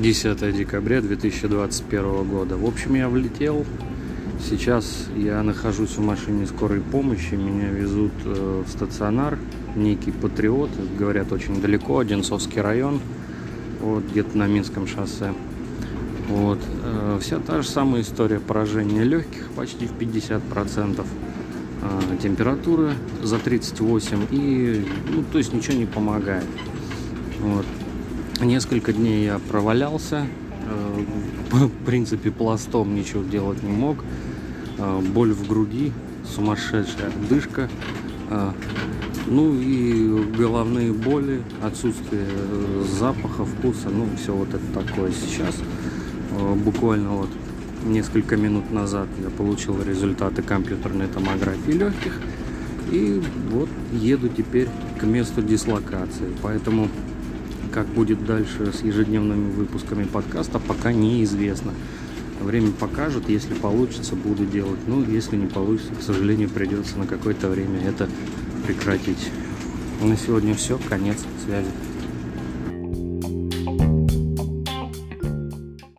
10 декабря 2021 года. В общем, я влетел. Сейчас я нахожусь в машине скорой помощи. Меня везут э, в стационар. Некий патриот. Говорят, очень далеко. Одинцовский район. Вот где-то на Минском шоссе. Вот. Э, вся та же самая история поражения легких почти в 50%. Э, температура за 38. И, ну, то есть ничего не помогает. Вот. Несколько дней я провалялся, э, в принципе пластом ничего делать не мог, э, боль в груди, сумасшедшая отдышка, э, ну и головные боли, отсутствие запаха, вкуса, ну все вот это такое сейчас. Буквально вот несколько минут назад я получил результаты компьютерной томографии легких и вот еду теперь к месту дислокации, поэтому как будет дальше с ежедневными выпусками подкаста, пока неизвестно. Время покажет, если получится, буду делать. Ну, если не получится, к сожалению, придется на какое-то время это прекратить. На сегодня все, конец связи.